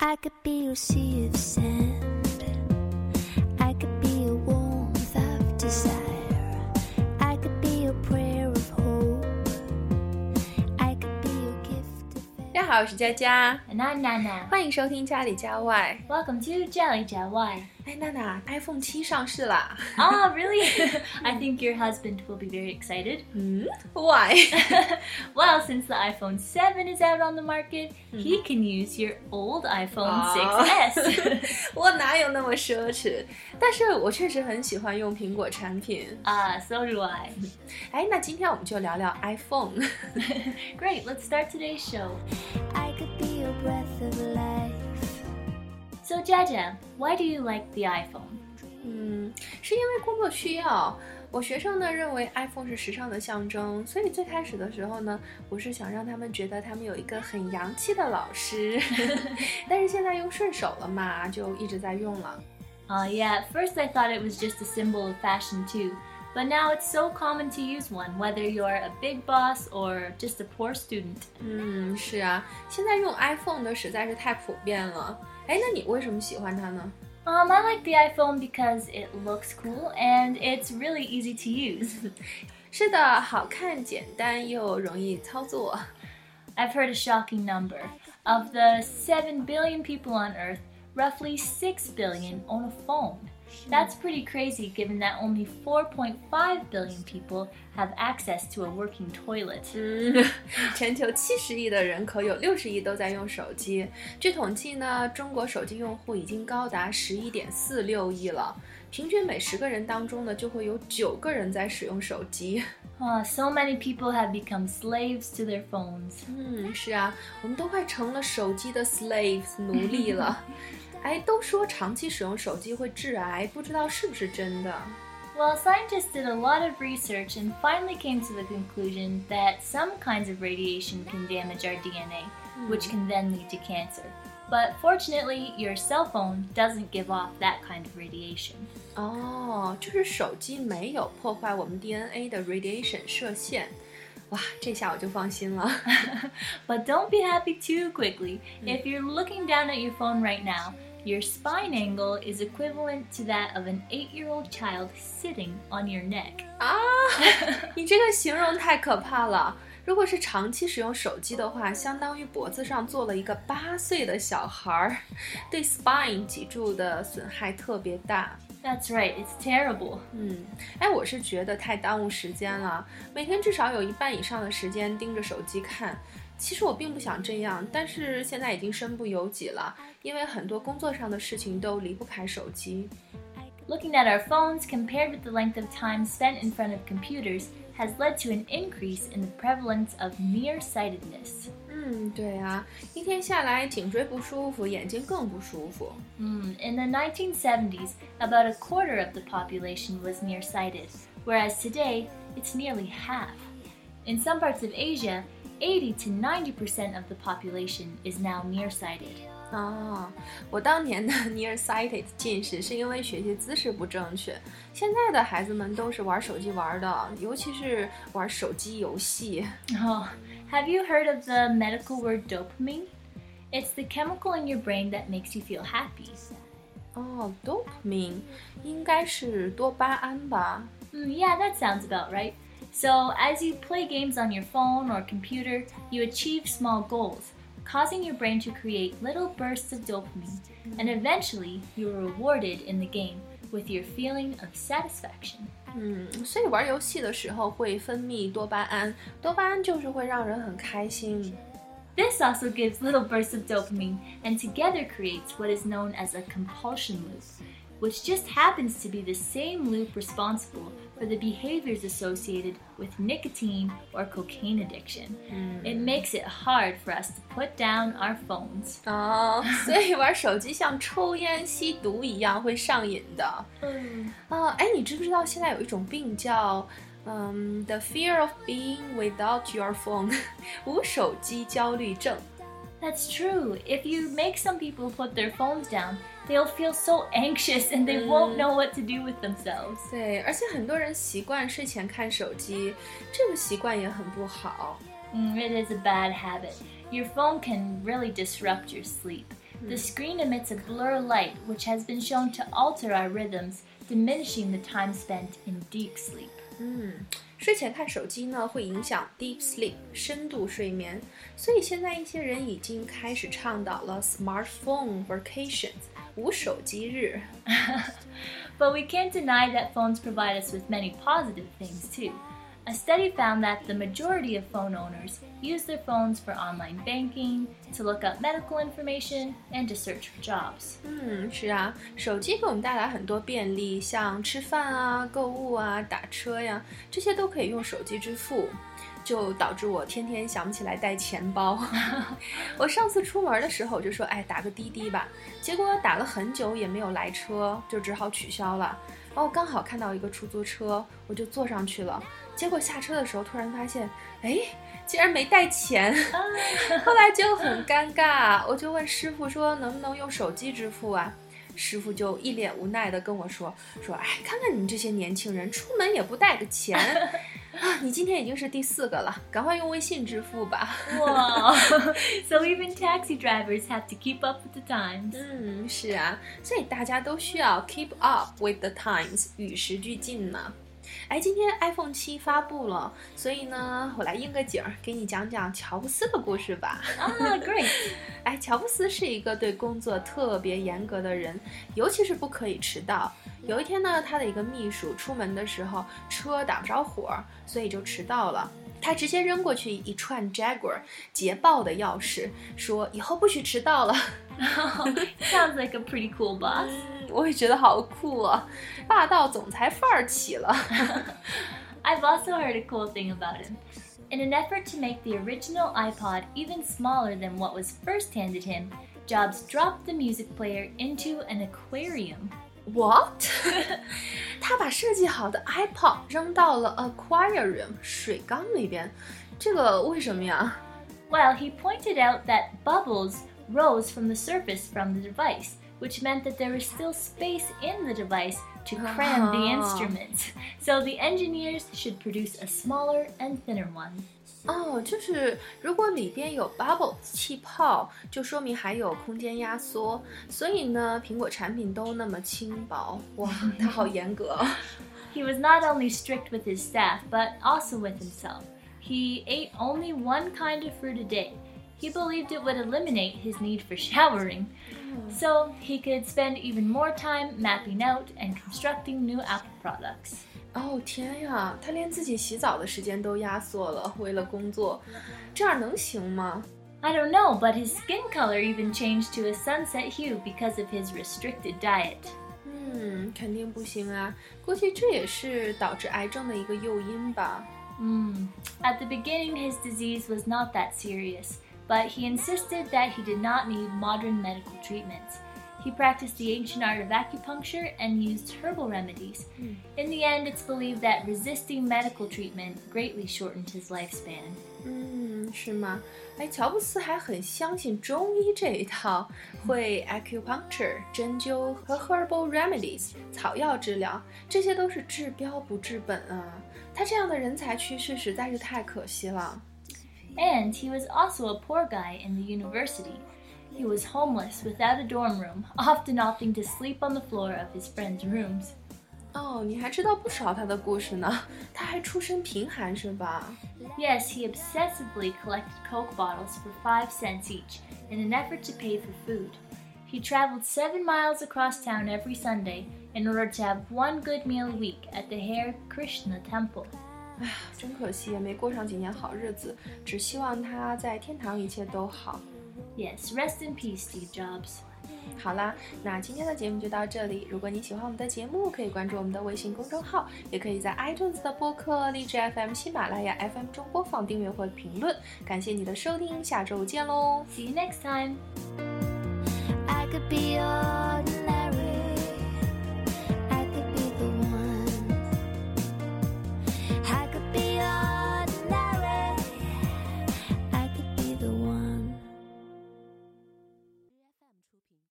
I could be your sea of sand. I could be your warmth of desire. I could be your prayer of hope. I could be your gift of 大家好，我是佳佳， And I'm Nana. 欢迎收听家里家外。 Welcome to Jelly Jawai. 哎，娜娜，iPhone 七上市啦。 Oh, really? I think your husband will be very excited. 嗯，Why？ Well, since the iPhone 7 is out on the market, he can use your old iPhone Aw. 6S. 我哪有那么奢侈？但是我确实很喜欢用苹果产品。 Ah, so do I. 哎，那今天我们就聊聊 iPhone。 Great, let's start today's show. I could be your breath of life. So, Jaja, why do you like the iPhone? 嗯，是因为工作需要。我学生呢认为 iPhone 是时尚的象征，所以最开始的时候呢，我是想让他们觉得他们有一个很洋气的老师。但是现在用顺手了嘛，就一直在用了。Uh, yeah, at first I thought it was just a symbol of fashion too. But now it's so common to use one, whether you're a big boss or just a poor student. 嗯，是啊，现在用 iPhone 的实在是太普遍了。哎，那你为什么喜欢它呢？ Um, I like the iPhone because it looks cool and it's really easy to use. 是的，好看、简单又容易操作。 I've heard a shocking number. Of the 7 billion people on Earth, roughly 6 billion own a phone. That's pretty crazy given that only 4.5 billion people have access to a working toilet. 嗯，全球七十亿的人口有六十亿都在用手机。据统计呢，中国手机用户已经高达十一点四六亿了，平均每十个人当中呢，就会有九个人在使用手机。 Oh, so many people have become slaves to their phones. 嗯，是啊，我们都快成了手机的 slaves 奴隶了。 哎，都说长期使用手机会致癌，不知道是不是真的？ Well, scientists did a lot of research and finally came to the conclusion that some kinds of radiation can damage our DNA, which can then lead to cancer. But fortunately, your cell phone doesn't give off that kind of radiation. 哦，就是手机没有破坏我们 DNA 的 radiation 射线。哇，这下我就放心了。 But don't be happy too quickly. If you're looking down at your phone right now, your spine angle is equivalent to that of an eight year old child sitting on your neck. 啊，你这个形容太可怕了。如果是长期使用手机的话，相当于脖子上坐了一个八岁的小孩儿，对 spine 脊柱的损害特别大。 That's right, it's terrible. 嗯，哎，我是觉得太耽误时间了，每天至少有一半以上的时间盯着手机看。 其实我并不想这样，但是现在已经身不由己了，因为很多工作上的事情都离不开手机。 Looking at our phones compared with the length of time spent in front of computers has led to an increase in the prevalence of nearsightedness. 嗯，对啊，一天下来颈椎不舒服，眼睛更不舒服。 Hmm, In the 1970s, about a quarter of the population was nearsighted, whereas today it's nearly half. In some parts of Asia, 80 to 90% of the population is now nearsighted. 啊，我当年的 nearsighted 近视是因为学习姿势不正确。现在的孩子们都是玩手机玩的，尤其是玩手机游戏。 Oh, have you heard of the medical word dopamine? It's the chemical in your brain that makes you feel happy. 哦，dopamine 应该是多巴胺吧？ Mm, yeah, that sounds about right. So, as you play games on your phone or computer, you achieve small goals, causing your brain to create little bursts of dopamine, and eventually you're rewarded in the game with your feeling of satisfaction. 嗯，所以玩游戏的时候会分泌多巴胺，多巴胺就是会让人很开心。 This also gives little bursts of dopamine and together creates what is known as a compulsion loop, which just happens to be the same loop responsible for the behaviors associated with nicotine or cocaine addiction. It makes it hard for us to put down our phones. 哦，所以玩手机像抽烟吸毒一样会上瘾的。啊，哎，你知不知道现在有一种病叫嗯，the fear of being without your phone，无手机焦虑症。 That's true. If you make some people put their phones down, they'll feel so anxious and they won't know what to do with themselves. 对，而且很多人习惯睡前看手机，这个习惯也很不好。 Mm, it is a bad habit. Your phone can really disrupt your sleep. The screen emits a blur light, which has been shown to alter our rhythms, diminishing the time spent in deep sleep. 嗯，睡前看手机呢，会影响 deep sleep 深度睡眠，所以现在一些人已经开始倡导了 smartphone vacations 无手机日。 But we can't deny that phones provide us with many positive things too. A study found that the majority of phone owners use their phones for online banking, to look up medical information, and to search for jobs. 嗯，是啊，手机给我们带来很多便利，像吃饭啊、购物啊、打车呀，这些都可以用手机支付， 就导致我天天想不起来带钱包。我上次出门的时候，就说，哎，打个滴滴吧，结果打了很久也没有来车，就只好取消了。然后刚好看到一个出租车，我就坐上去了。结果下车的时候，突然发现，哎，竟然没带钱。后来就很尴尬，我就问师傅说能不能用手机支付啊？师傅就一脸无奈的跟我说说，哎，看看你们这些年轻人，出门也不带个钱啊！你今天已经是第四个了，赶快用微信支付吧。Wow! so even taxi drivers have to keep up with the times. 嗯，是啊，所以大家都需要 keep up with the times，与时俱进呢。哎，今天 iPhone 七发布了，所以呢，我来应个景儿，给你讲讲乔布斯的故事吧。Ah, great. 哎，乔布斯是一个对工作特别严格的人，尤其是不可以迟到。有一天呢，他的一个秘书出门的时候车打不着火，所以就迟到了。他直接扔过去一串 Jaguar 捷豹的钥匙，说以后不许迟到了。Sounds like a pretty cool boss. 嗯，我也觉得好酷啊，霸道总裁范儿起了。 I've also heard a cool thing about him. In an effort to make the original iPod even smaller than what was first handed him, Jobs dropped the music player into an aquarium. What？他把设计好的 iPod 扔到了 aquarium 水缸里边，这个为什么呀？ Well, he pointed out that bubbles rose from the surface from the device, which meant that there was still space in the device to cram the Ah. instruments. So the engineers should produce a smaller and thinner one. 哦，就是如果里边有 bubble 气泡，就说明还有空间压缩。所以呢，苹果产品都那么轻薄，哇，他好严格。 He was not only strict with his staff, but also with himself. He ate only one kind of fruit a day. He believed it would eliminate his need for showering. So he could spend even more time mapping out and constructing new Apple products. 哦天呀，他连自己洗澡的时间都压缩了，为了工作，这样能行吗？ I don't know, but his skin color even changed to a sunset hue because of his restricted diet. 嗯，肯定不行啊！估计这也是导致癌症的一个诱因吧。 Mm. At the beginning, his disease was not that serious, but he insisted that he did not need modern medical treatments. He practiced the ancient art of acupuncture and used herbal remedies. In the end, it's believed that resisting medical treatment greatly shortened his lifespan. 嗯，是吗？哎，乔布斯还很相信中医这一套，会 acupuncture 针灸和 herbal remedies 草药治疗，这些都是治标不治本啊。他这样的人才去世实在是太可惜了。 And he was also a poor guy in the university. He was homeless without a dorm room, often opting to sleep on the floor of his friends' rooms. 哦，你还知道不少他的故事呢。他还出身贫寒是吧？ Yes, he obsessively collected Coke bottles for five cents each in an effort to pay for food. He traveled seven miles across town every Sunday in order to have one good meal a week at the Hare Krishna temple. 唉，真可惜，也没过上几年好日子。只希望他在天堂一切都好。Yes, rest in peace, Steve Jobs. 好啦，那今天的节目就到这里。如果你喜欢我们的节目，可以关注我们的微信公众号，也可以在 iTunes 的播客、荔枝 FM、喜马拉雅 FM 中播放、订阅或评论。感谢你的收听，下周见喽！See you next time. I could be your